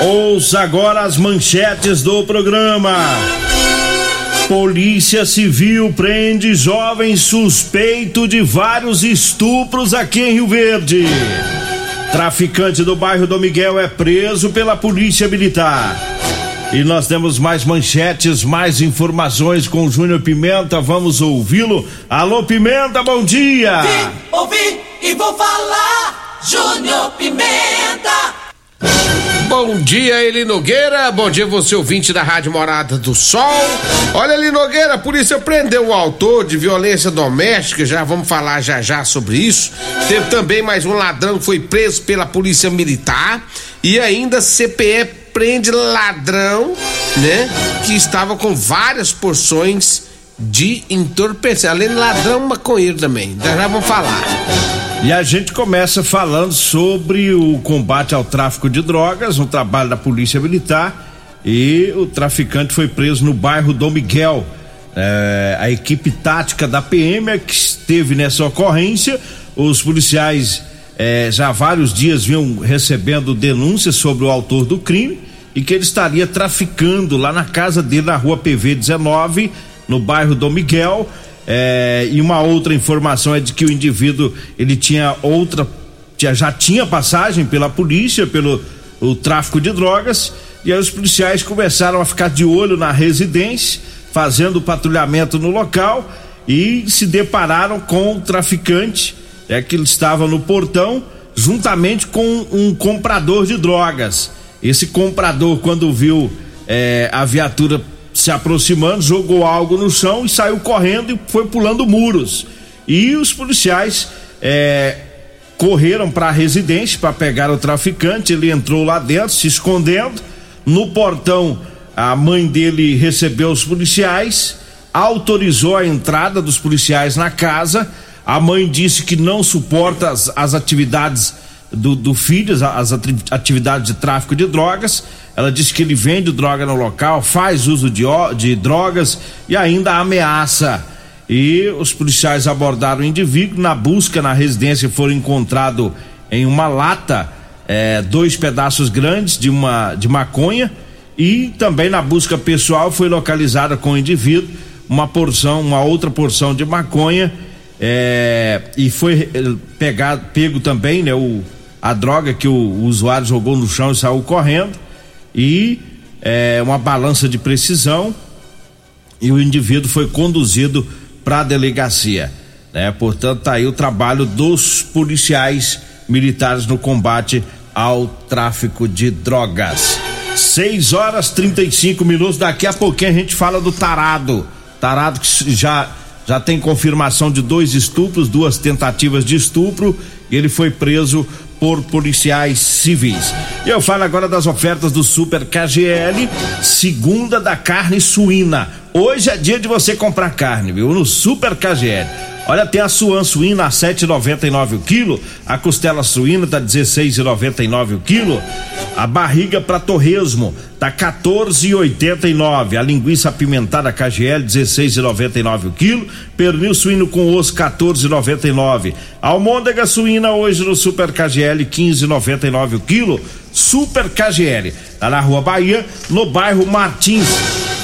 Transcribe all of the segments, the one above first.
Ouça agora as manchetes do programa. Polícia Civil prende jovem suspeito de vários estupros aqui em Rio Verde. Traficante do bairro Dom Miguel é preso pela Polícia Militar. E nós temos mais manchetes, mais informações com o Júnior Pimenta. Vamos ouvi-lo. Alô, Pimenta, bom dia! Vim, ouvi e vou falar. Júnior Pimenta. Bom dia, Eli Nogueira. Bom dia, você ouvinte da Rádio Morada do Sol. Olha, Eli Nogueira, a polícia prendeu o autor de violência doméstica. Já vamos falar já já sobre isso. Teve também mais um ladrão que foi preso pela polícia militar. E ainda CPE prende ladrão, né? Que estava com várias porções de entorpecer. Além de ladrão, maconheiro também. Já, já vamos falar. E a gente começa falando sobre o combate ao tráfico de drogas, um trabalho da Polícia Militar. E o traficante foi preso no bairro Dom Miguel. É, a equipe tática da PM é que esteve nessa ocorrência. Os policiais é, já há vários dias vinham recebendo denúncias sobre o autor do crime e que ele estaria traficando lá na casa dele na rua PV 19, no bairro Dom Miguel. É, e uma outra informação é de que o indivíduo ele tinha outra já tinha passagem pela polícia pelo o tráfico de drogas e aí os policiais começaram a ficar de olho na residência fazendo patrulhamento no local e se depararam com o traficante é que ele estava no portão juntamente com um comprador de drogas esse comprador quando viu é, a viatura se aproximando, jogou algo no chão e saiu correndo e foi pulando muros. E os policiais é, correram para a residência para pegar o traficante. Ele entrou lá dentro, se escondendo. No portão, a mãe dele recebeu os policiais, autorizou a entrada dos policiais na casa. A mãe disse que não suporta as, as atividades do, do filho, as atividades de tráfico de drogas. Ela disse que ele vende droga no local, faz uso de, de drogas e ainda ameaça. E os policiais abordaram o indivíduo. Na busca na residência foram encontrados em uma lata é, dois pedaços grandes de uma de maconha e também na busca pessoal foi localizada com o indivíduo uma porção, uma outra porção de maconha é, e foi é, pegado, pego também, né, o, a droga que o, o usuário jogou no chão e saiu correndo e é, uma balança de precisão e o indivíduo foi conduzido para a delegacia. Né? Portanto, tá aí o trabalho dos policiais militares no combate ao tráfico de drogas. 6 horas 35 minutos. Daqui a pouquinho a gente fala do tarado. Tarado que já já tem confirmação de dois estupros, duas tentativas de estupro. E ele foi preso por policiais civis. Eu falo agora das ofertas do Super KGL, segunda da carne suína. Hoje é dia de você comprar carne, viu? No Super KGL. Olha, tem a suan suína a 7,99 o quilo, a costela suína tá 16,99 o quilo, a barriga para torresmo tá 14,89, a linguiça apimentada KGL 16,99 o quilo, pernil suíno com osso 14,99, almôndega suína hoje no Super KGL 15,99 o quilo, Super KGL, tá na Rua Bahia, no bairro Martins.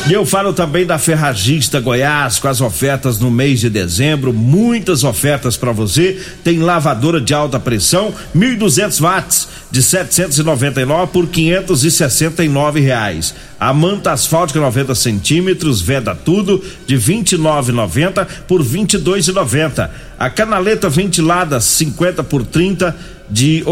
E eu falo também da Ferragista Goiás com as ofertas no mês de dezembro, muitas ofertas para você. Tem lavadora de alta pressão, 1.200 watts de 799 por 569 reais. A manta asfáltica 90 centímetros, veda tudo de 29,90 por 22,90. A canaleta ventilada 50 por 30 de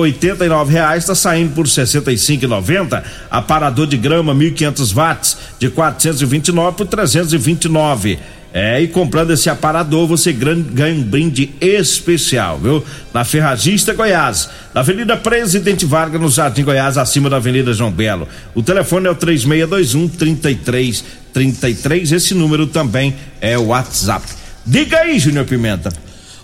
nove reais está saindo por e noventa. Aparador de grama 1.500 watts de quatrocentos e vinte e nove por trezentos e vinte e nove. É, e comprando esse aparador você ganha um brinde especial, viu? Na Ferragista Goiás, na Avenida Presidente Vargas, no Jardim Goiás, acima da Avenida João Belo. O telefone é o 3621 3333. Esse número também é o WhatsApp. Diga aí, Júnior Pimenta.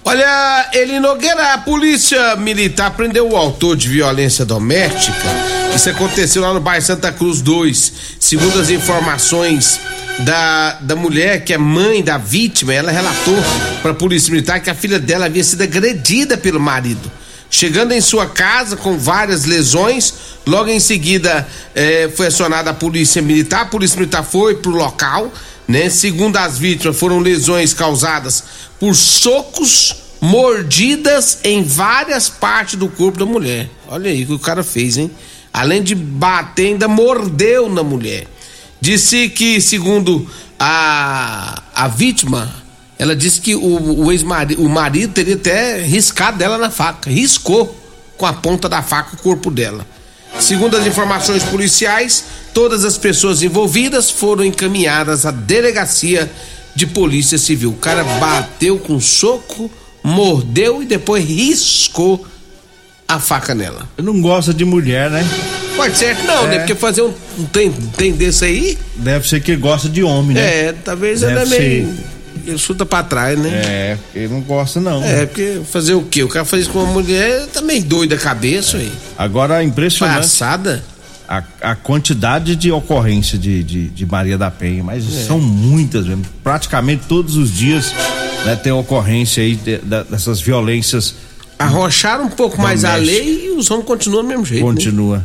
Olha, Eli Nogueira, a polícia militar prendeu o autor de violência doméstica. Isso aconteceu lá no bairro Santa Cruz 2. Segundo as informações da, da mulher que é mãe da vítima, ela relatou para a polícia militar que a filha dela havia sido agredida pelo marido. Chegando em sua casa com várias lesões, logo em seguida eh, foi acionada a polícia militar. A polícia militar foi pro local, né? Segundo as vítimas, foram lesões causadas por socos, mordidas em várias partes do corpo da mulher. Olha aí o que o cara fez, hein? Além de bater, ainda mordeu na mulher. Disse que, segundo a, a vítima, ela disse que o, o ex-marido, o marido teria até riscado dela na faca, riscou com a ponta da faca o corpo dela. Segundo as informações policiais, todas as pessoas envolvidas foram encaminhadas à delegacia de polícia civil. O cara bateu com soco, mordeu e depois riscou a faca nela. Não gosta de mulher, né? Pode ser que não, né? é. né? Porque fazer um, um tem, tem desse aí. Deve ser que gosta de homem, né? É, talvez Deve ele é meio. Ele chuta pra trás, né? É, ele não gosta, não. É, porque fazer o quê? O cara faz isso com uma mulher tá meio doido a cabeça é. aí. Agora, impressionante. Passada. A, a quantidade de ocorrência de, de, de Maria da Penha, mas é. são muitas mesmo. Praticamente todos os dias né, tem ocorrência aí de, de, dessas violências. Arrocharam um pouco mais a lei e os homens continuam do mesmo jeito. Né? Continua. Né?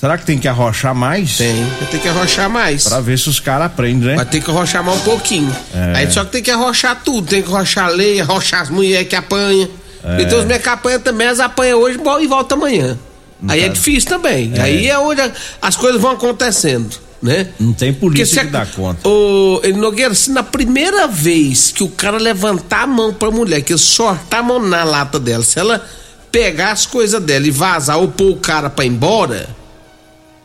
Será que tem que arrochar mais? Tem, vai ter que arrochar mais. Pra ver se os caras aprendem, né? Vai ter que arrochar mais um pouquinho. É. Aí só que tem que arrochar tudo, tem que arrochar a lei, arrochar as mulheres que apanham. É. Então os meus que apanham também, as apanham hoje e volta amanhã. Não Aí tá. é difícil também. É. Aí é onde as coisas vão acontecendo, né? Não tem polícia que dá conta. O ele Nogueira, se na primeira vez que o cara levantar a mão pra mulher, que ele sortar a mão na lata dela, se ela pegar as coisas dela e vazar ou pôr o cara pra ir embora,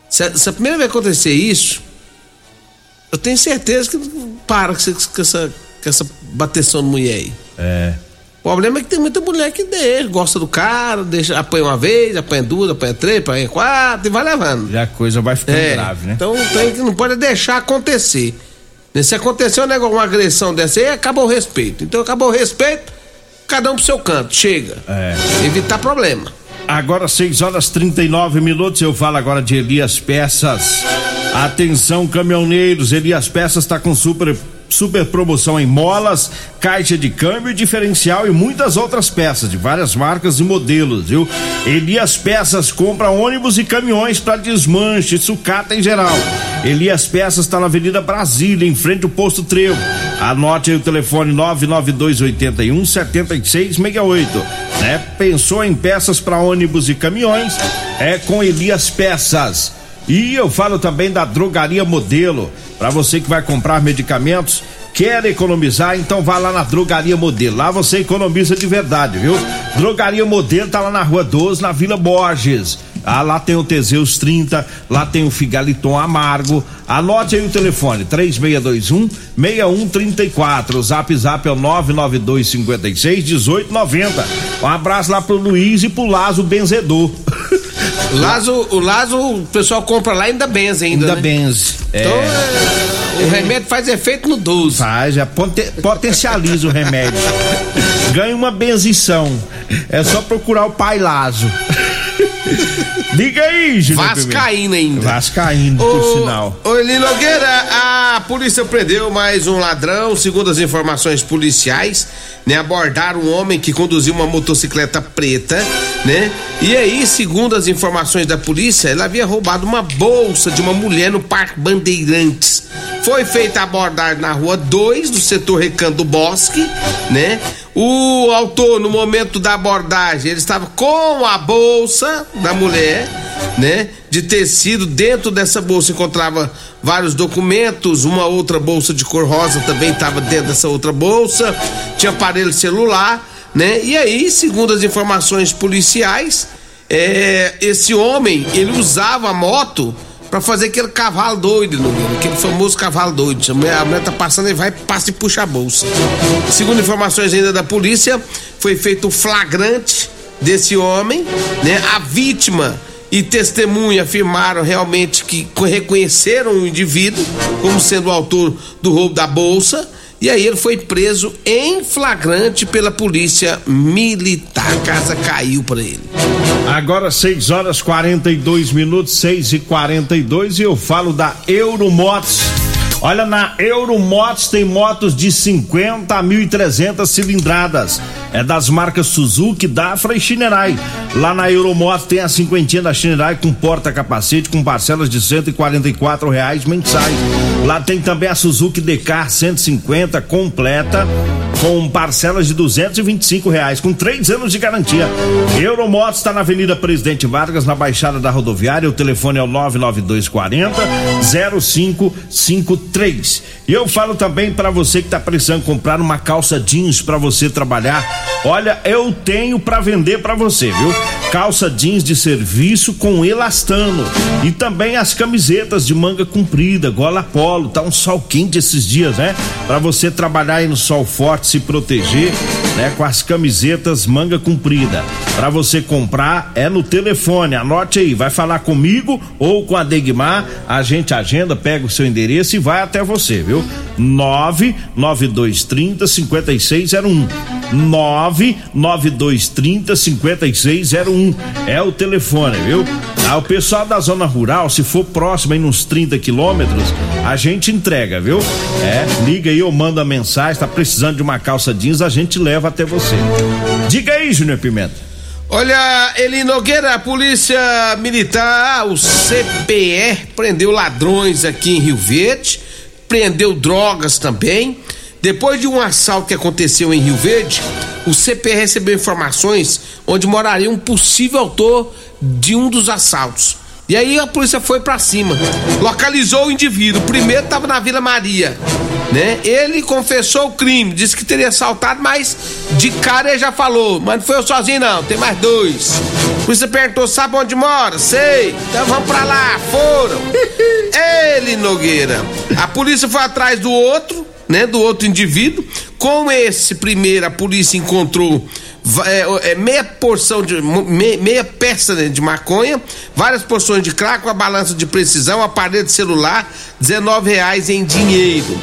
se, se a primeira vez acontecer isso, eu tenho certeza que para com essa, com essa bateção de mulher aí. É. O problema é que tem muita mulher que deixa, gosta do cara, deixa, apanha uma vez, apanha duas, apanha três, apanha quatro e vai levando. Já a coisa vai ficando é, grave, né? Então tem, não pode deixar acontecer. Se acontecer um negócio, uma agressão dessa aí, acabou o respeito. Então acabou o respeito, cada um pro seu canto, chega. É. Evitar problema. Agora 6 horas 39 minutos, eu falo agora de Elias Peças. Atenção caminhoneiros, Elias Peças está com super super promoção em molas, caixa de câmbio, diferencial e muitas outras peças de várias marcas e modelos, viu? Elias Peças compra ônibus e caminhões para desmanche, sucata em geral. Elias Peças está na Avenida Brasília, em frente ao posto Trevo. Anote aí o telefone 99281 7668. Né? Pensou em peças para ônibus e caminhões? É com Elias Peças. E eu falo também da Drogaria Modelo. Para você que vai comprar medicamentos, quer economizar, então vá lá na Drogaria Modelo. Lá você economiza de verdade, viu? Drogaria Modelo tá lá na Rua 12, na Vila Borges. Ah, lá tem o Teseus 30, lá tem o Figaliton Amargo. Anote aí o telefone: 3621 6134. O zap zap é o 992 56 1890. Um abraço lá pro Luiz e pro Lazo Benzedor. Lazo, o Lazo, o pessoal compra lá e ainda benze ainda. Ainda né? benze. Então, é, é, o remédio faz efeito no 12. Faz, é, potencializa o remédio. Ganha uma benzição. É só procurar o pai Lazo. Diga aí, Júnior. Vascaína ainda. Vascaína, por sinal. Ô, Eli Nogueira, a polícia prendeu mais um ladrão, segundo as informações policiais, né? Abordaram um homem que conduziu uma motocicleta preta, né? E aí, segundo as informações da polícia, ele havia roubado uma bolsa de uma mulher no Parque Bandeirantes. Foi feita a abordagem na rua 2 do setor Recanto do Bosque, né? O autor, no momento da abordagem, ele estava com a bolsa da mulher, né? De tecido. Dentro dessa bolsa encontrava vários documentos. Uma outra bolsa de cor rosa também estava dentro dessa outra bolsa. Tinha aparelho celular, né? E aí, segundo as informações policiais, é, esse homem ele usava a moto pra fazer aquele cavalo doido, Nogueira, aquele famoso cavalo doido. A mulher, a mulher tá passando e vai, passa e puxa a bolsa. Segundo informações ainda da polícia, foi feito o flagrante desse homem, né? A vítima e testemunha afirmaram realmente que reconheceram o indivíduo como sendo o autor do roubo da bolsa. E aí ele foi preso em flagrante pela polícia militar. A casa caiu para ele. Agora 6 horas 42 minutos, 6 e 42 e eu falo da Euromotos. Olha, na Euromotos tem motos de 50 a 1.300 cilindradas. É das marcas Suzuki, Dafra e Shinerai. Lá na Euromotos tem a cinquentinha da Shinerai com porta-capacete com parcelas de 144 reais mensais. Lá tem também a Suzuki Decar 150 completa com parcelas de 225 reais com três anos de garantia. Euromotos está na Avenida Presidente Vargas, na Baixada da Rodoviária. O telefone é o 99240 0553. E eu falo também para você que está precisando comprar uma calça jeans para você trabalhar. Olha, eu tenho para vender para você, viu? Calça jeans de serviço com elastano e também as camisetas de manga comprida, gola polo. Tá um sol quente esses dias, né? Para você trabalhar aí no sol forte, se proteger, né? Com as camisetas manga comprida. Para você comprar é no telefone. Anote aí, vai falar comigo ou com a Degmar. A gente agenda, pega o seu endereço e vai até você, viu? 99230 5601. 99230 5601 é o telefone, viu? Ah, o pessoal da zona rural, se for próximo aí nos 30 quilômetros, a gente entrega, viu? É, liga aí ou manda mensagem, tá precisando de uma calça jeans, a gente leva até você. Diga aí, Júnior Pimenta. Olha, Eli Nogueira, a polícia militar, o CPE, prendeu ladrões aqui em Rio Verde, prendeu drogas também. Depois de um assalto que aconteceu em Rio Verde, o CPE recebeu informações onde moraria um possível autor de um dos assaltos. E aí a polícia foi para cima, localizou o indivíduo. O primeiro estava na Vila Maria, né? Ele confessou o crime, disse que teria assaltado, mas de cara ele já falou, mas não foi eu sozinho não, tem mais dois. A polícia perguntou, sabe onde mora? Sei. Então vamos para lá, foram. Ele Nogueira. A polícia foi atrás do outro, né, do outro indivíduo. Com esse primeiro a polícia encontrou é, é, meia porção de meia, meia peça de maconha, várias porções de crack, uma balança de precisão, um aparelho de celular, 19 reais em dinheiro,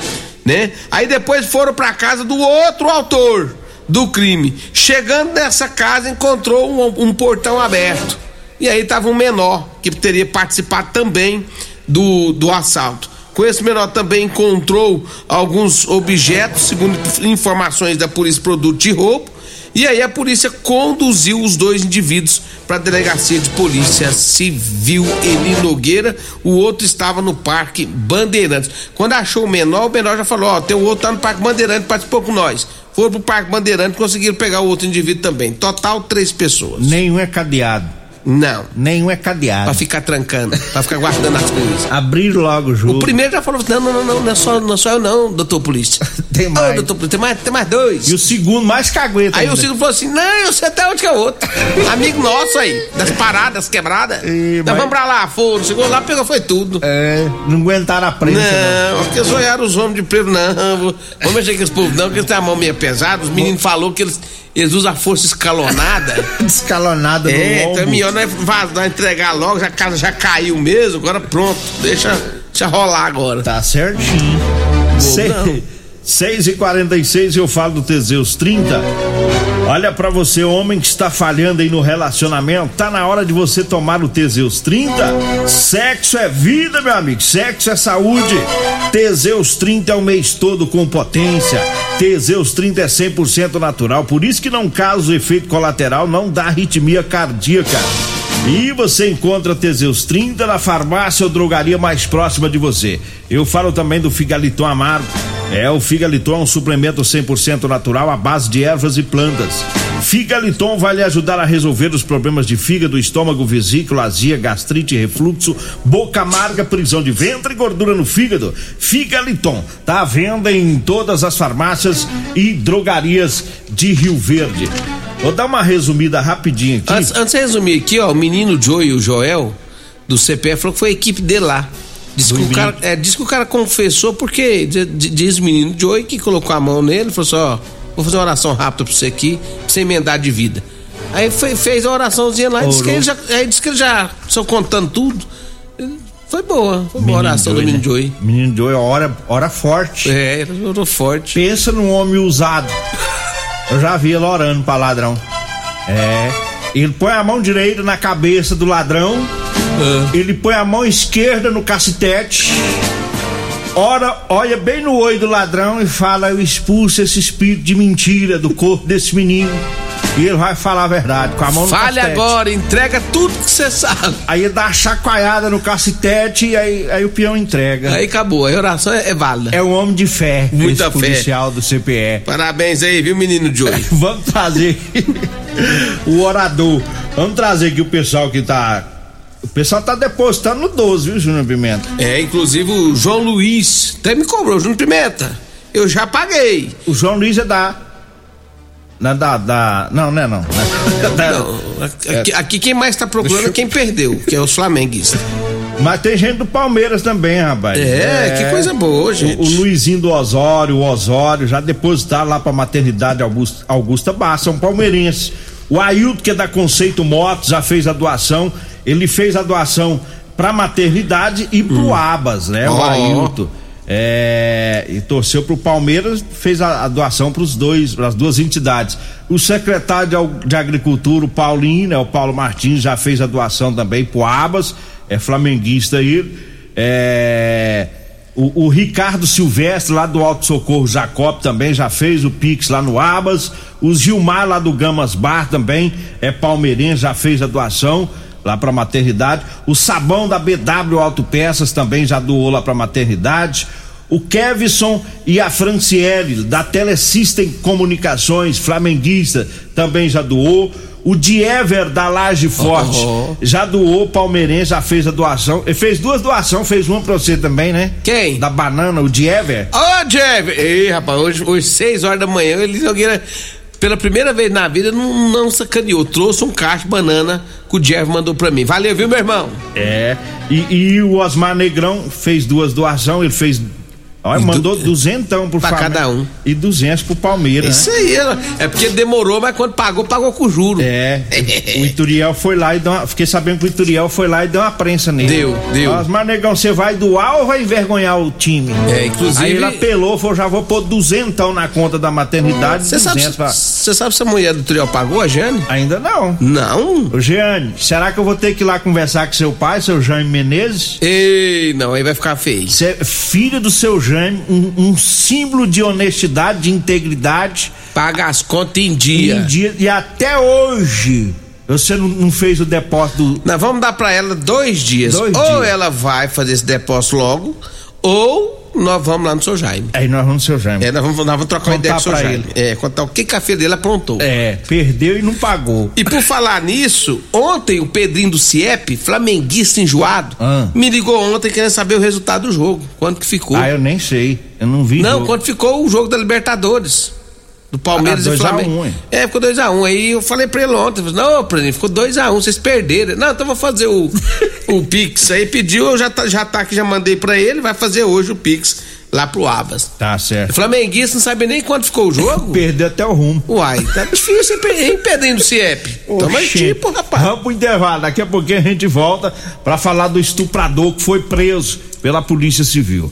né? Aí depois foram para casa do outro autor do crime. Chegando nessa casa encontrou um, um portão aberto e aí tava um menor que teria participado também do, do assalto. Com esse menor também encontrou alguns objetos, segundo informações da Polícia Produto de Roubo, e aí a polícia conduziu os dois indivíduos para a delegacia de polícia civil Eli Nogueira. O outro estava no Parque Bandeirantes. Quando achou o menor, o menor já falou: Ó, tem o outro tá no Parque Bandeirantes, participou com nós. Foram pro Parque Bandeirantes, conseguiram pegar o outro indivíduo também. Total, três pessoas. Nenhum é cadeado. Não. Nenhum é cadeado. Pra ficar trancando, pra ficar guardando as coisas. Abrir logo o jogo. O primeiro já falou: não, não, não, não, não é só, não é só eu, não, doutor polícia. tem mais. Ah, doutor polícia, tem mais, tem mais dois. E o segundo mais cagueta. Aí ainda. o segundo falou assim: não, eu sei até onde que é o outro. Amigo nosso aí, das paradas quebradas. E, então mas- vamos pra lá, foram. Chegou lá, pegou, foi tudo. É, não aguentaram a prensa, não. Não, porque olharam os homens de preto, não. Vamos mexer com esse povo, não, porque eles têm a mão meio pesada. Os meninos falaram que eles, eles usam a força escalonada. Descalonada no É, então é melhor nós vazar, entregar logo, já a casa já caiu mesmo, agora pronto, deixa, deixa rolar agora. Tá certinho. Sei- não. 6 e 46 eu falo do Teseus 30. Olha pra você, homem que está falhando aí no relacionamento, tá na hora de você tomar o Teseus 30. Sexo é vida, meu amigo. Sexo é saúde. Teseus 30 é o mês todo com potência. Teseus 30 é 100% natural, por isso que não causa efeito colateral, não dá arritmia cardíaca. E você encontra Teseus 30 na farmácia ou drogaria mais próxima de você. Eu falo também do Figaliton Amargo. É, o Figaliton é um suplemento 100% natural à base de ervas e plantas. Figaliton vai lhe ajudar a resolver os problemas de fígado, estômago, vesícula, azia, gastrite, refluxo, boca amarga, prisão de ventre e gordura no fígado. Figaliton tá à venda em todas as farmácias e drogarias de Rio Verde. Vou dar uma resumida rapidinho aqui. Antes, antes de resumir aqui, ó, o menino Joe e o Joel, do CPF falou que foi a equipe dele lá. Diz que, o cara, é, diz que o cara confessou porque diz, o menino Joey que colocou a mão nele e falou assim: ó, vou fazer uma oração rápida pra você aqui, pra você emendar de vida. Aí foi, fez a oraçãozinha lá e disse que ele já, aí disse que ele já, só contando tudo. Foi boa, foi boa a oração Joey, do menino né? Joey. Menino Joey, hora, hora forte. É, ele orou forte. Pensa num homem usado. Eu já vi ele orando pra ladrão. É. Ele põe a mão direita na cabeça do ladrão. Ele põe a mão esquerda no cacetete. Ora, olha bem no olho do ladrão e fala: Eu expulso esse espírito de mentira do corpo desse menino. E ele vai falar a verdade com a mão no Fale cacetete. agora, entrega tudo que você sabe. Aí ele dá uma chacoalhada no cacetete e aí, aí o peão entrega. Aí acabou, a oração é, é válida. É um homem de fé, Muita esse fé. policial do CPE. Parabéns aí, viu, menino Joey? Vamos trazer o orador. Vamos trazer aqui o pessoal que tá. O pessoal tá depositando no 12, viu, Júnior Pimenta? É, inclusive o João Luiz até me cobrou, Júnior Pimenta. Eu já paguei. O João Luiz é da. Na da, da. Não, não é não. Da- Não, aqui, aqui quem mais tá procurando é quem perdeu, que é os flamenguistas. Mas tem gente do Palmeiras também, rapaz. É, que coisa boa, gente. O, o Luizinho do Osório, o Osório, já depositaram lá pra maternidade Augusta, Augusta Barra, são palmeirenses. O Ailton, que é da Conceito Motos, já fez a doação. Ele fez a doação pra maternidade e pro Abas, né? O Ó. Ailton. É, e torceu pro Palmeiras, fez a, a doação para os dois, para as duas entidades. O secretário de, de Agricultura, o Paulinho, né, o Paulo Martins, já fez a doação também pro Abas, é flamenguista ele. É, o, o Ricardo Silvestre, lá do Alto Socorro Jacob, também já fez o Pix lá no Abas. O Gilmar, lá do Gamas Bar, também é palmeirense, já fez a doação lá pra maternidade. O Sabão da BW Autopeças também já doou lá pra maternidade. O Kevson e a Franciele, da Telesystem Comunicações, flamenguista, também já doou. O Diever da Laje Forte Oh. já doou, palmeirense, já fez a doação. Ele fez duas doações, fez uma pra você também, né? Quem? Da banana, o Diever. Ô, Jeff! Ei, rapaz, hoje, hoje 6 horas da manhã, ele Nogueira, pela primeira vez na vida, não, não sacaneou. Trouxe um caixa de banana que o Jeff mandou pra mim. Valeu, viu, meu irmão? É. E, e o Osmar Negrão fez duas doações, ele fez. Olha, E du- mandou duzentão pro Pra Flamengo. cada um. E duzentos pro Palmeiras. Isso né? aí, é porque demorou, mas quando pagou, pagou com juro. É, o Ituriel foi lá e deu uma, Fiquei sabendo que o Ituriel foi lá e deu uma prensa nele. Deu, deu. Osmar Negão, você vai doar ou vai envergonhar o time? É, inclusive- Aí ele apelou, falou: já vou pôr duzentão na conta da maternidade. Você sabe, 200 pra- sabe se a mulher do Trial pagou, a Jane? Ainda não. Não. Ô, Jeane, será que eu vou ter que ir lá conversar com seu pai, seu Jaime Menezes? Ei, não, aí vai ficar feio. Você é filho do seu Jaime, um, um símbolo de honestidade, de integridade. Paga as contas em dia. Em dia- e até hoje, você não, não fez o depósito do. Nós vamos dar pra ela dois dias. Dois ou dias. ela vai fazer esse depósito logo, ou nós vamos lá no seu Jaime. Aí nós vamos no seu Jaime. É, nós vamos, nós vamos trocar uma Contar ideia com o seu pra Jaime. É, contar o que, que a filha dele aprontou. É, perdeu e não pagou. E por falar nisso, ontem o Pedrinho do CIEP, flamenguista enjoado, Ah. me ligou ontem querendo saber o resultado do jogo. Quanto que ficou? Ah, eu nem sei. Eu não vi. Não, jogo. quanto ficou o jogo da Libertadores. Do Palmeiras Ah, e 2 a Flamengo. 1, hein? é, ficou 2x1. Um. Aí eu falei pra ele ontem, falei, não, Pedrinho, ficou 2x1, vocês perderam. Não, então vou fazer o, o Pix. Aí pediu, eu já tá, já tá aqui, já mandei pra ele, vai fazer hoje o Pix lá pro Abas. Tá certo. Flamenguista não sabe nem quanto ficou o jogo? Perdeu até o rumo. Uai, tá difícil, hein, Pedrinho do CIEP? Toma tipo, rapaz. Vamos pro intervalo. Daqui a pouquinho a gente volta pra falar do estuprador que foi preso pela Polícia Civil.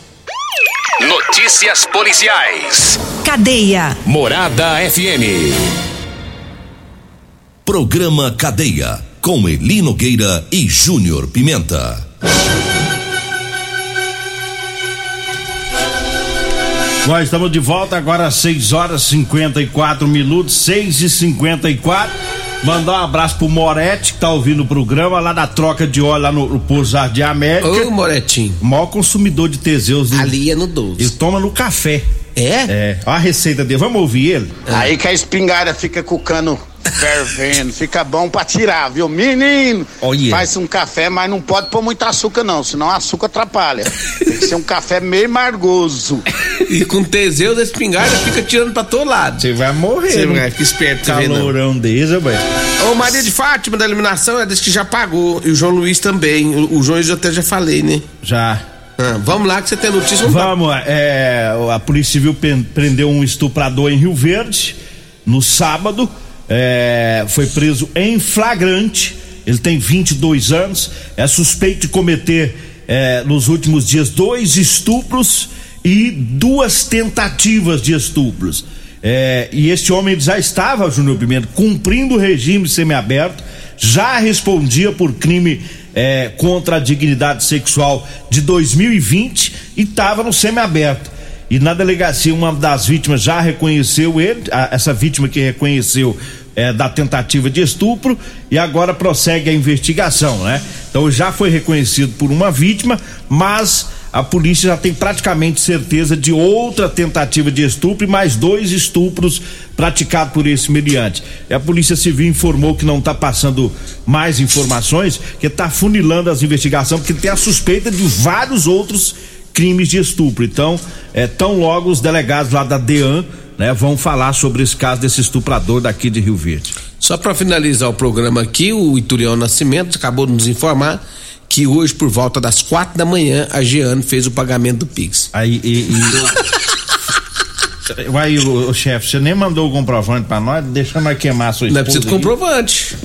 Notícias policiais. Cadeia. Morada FM. Programa Cadeia, com Eli Nogueira e Júnior Pimenta. Nós estamos de volta agora às 6 horas 54 minutos, 6 e 54 Mandar um abraço pro Moretti, que tá ouvindo o programa, lá da troca de óleo lá no, no Poço Jardim América. Ô, Moretinho. Maior consumidor de Teseus. no- Ali é no 12. Ele toma no café. É? É. Olha a receita dele. Vamos ouvir ele? Aí que a espingarda fica com o cano fervendo, fica bom pra tirar, viu? Menino, Olha. faz um café, mas não pode pôr muito açúcar não, senão o açúcar atrapalha. Tem que ser um café meio margoso. E com Teseus, a espingarda fica tirando pra todo lado. Você vai morrer. Você né? vai, fica esperto, não. Calorão desse, velho. Ô, Maria de Fátima da eliminação, ela disse que já pagou. E o João Luiz também. O, o João eu até já falei, né? Já. Ah, vamos lá que você tem notícia. Vamos lá. Vamos, é, a Polícia Civil prendeu um estuprador em Rio Verde no sábado. É, foi preso em flagrante. Ele tem 22 anos. É suspeito de cometer é, nos últimos dias dois estupros e duas tentativas de estupros. É, e este homem já estava, Júnior Pimenta, cumprindo o regime semiaberto, já respondia por crime é, contra a dignidade sexual de 2020 e estava no semiaberto. E na delegacia, uma das vítimas já reconheceu ele, a- essa vítima que reconheceu é, da tentativa de estupro, e agora prossegue a investigação, né? Então já foi reconhecido por uma vítima, mas a polícia já tem praticamente certeza de outra tentativa de estupro e mais dois estupros praticados por esse mediante. E a Polícia Civil informou que não está passando mais informações, que está funilando as investigações, porque tem a suspeita de vários outros crimes de estupro. Então, é, tão logo os delegados lá da DEAN né, vão falar sobre esse caso desse estuprador daqui de Rio Verde. Só pra finalizar o programa aqui, o Iturião Nascimento acabou de nos informar que hoje, por volta das quatro da manhã, a Giane fez o pagamento do Pix. Aí, e. e... Vai, o, o chefe, você nem mandou o comprovante pra nós, deixa nós queimar a sua Não é esposa. preciso aí. comprovante.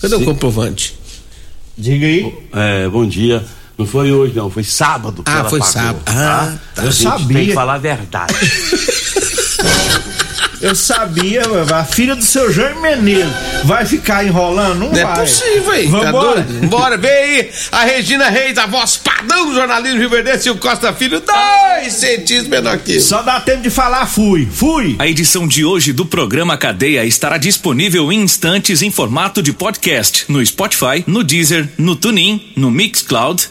Cadê o comprovante? Diga aí. É, bom dia. Não foi hoje, não, foi sábado que Ah, ela foi pagou, sábado. tá? Ah, tá. A Eu gente sabia. Tem que falar a verdade. Eu sabia, a filha do seu Jair Menezes vai ficar enrolando? Não, Não é vai. possível, aí. Tá Vambora. doido? Bora, vem aí. A Regina Reis, a voz padrão do jornalismo Rio Verde, e o Costa Filho, dois centímetros menor que. Só dá tempo de falar, fui, fui. A edição de hoje do programa Cadeia estará disponível em instantes em formato de podcast no Spotify, no Deezer, no TuneIn, no Mixcloud,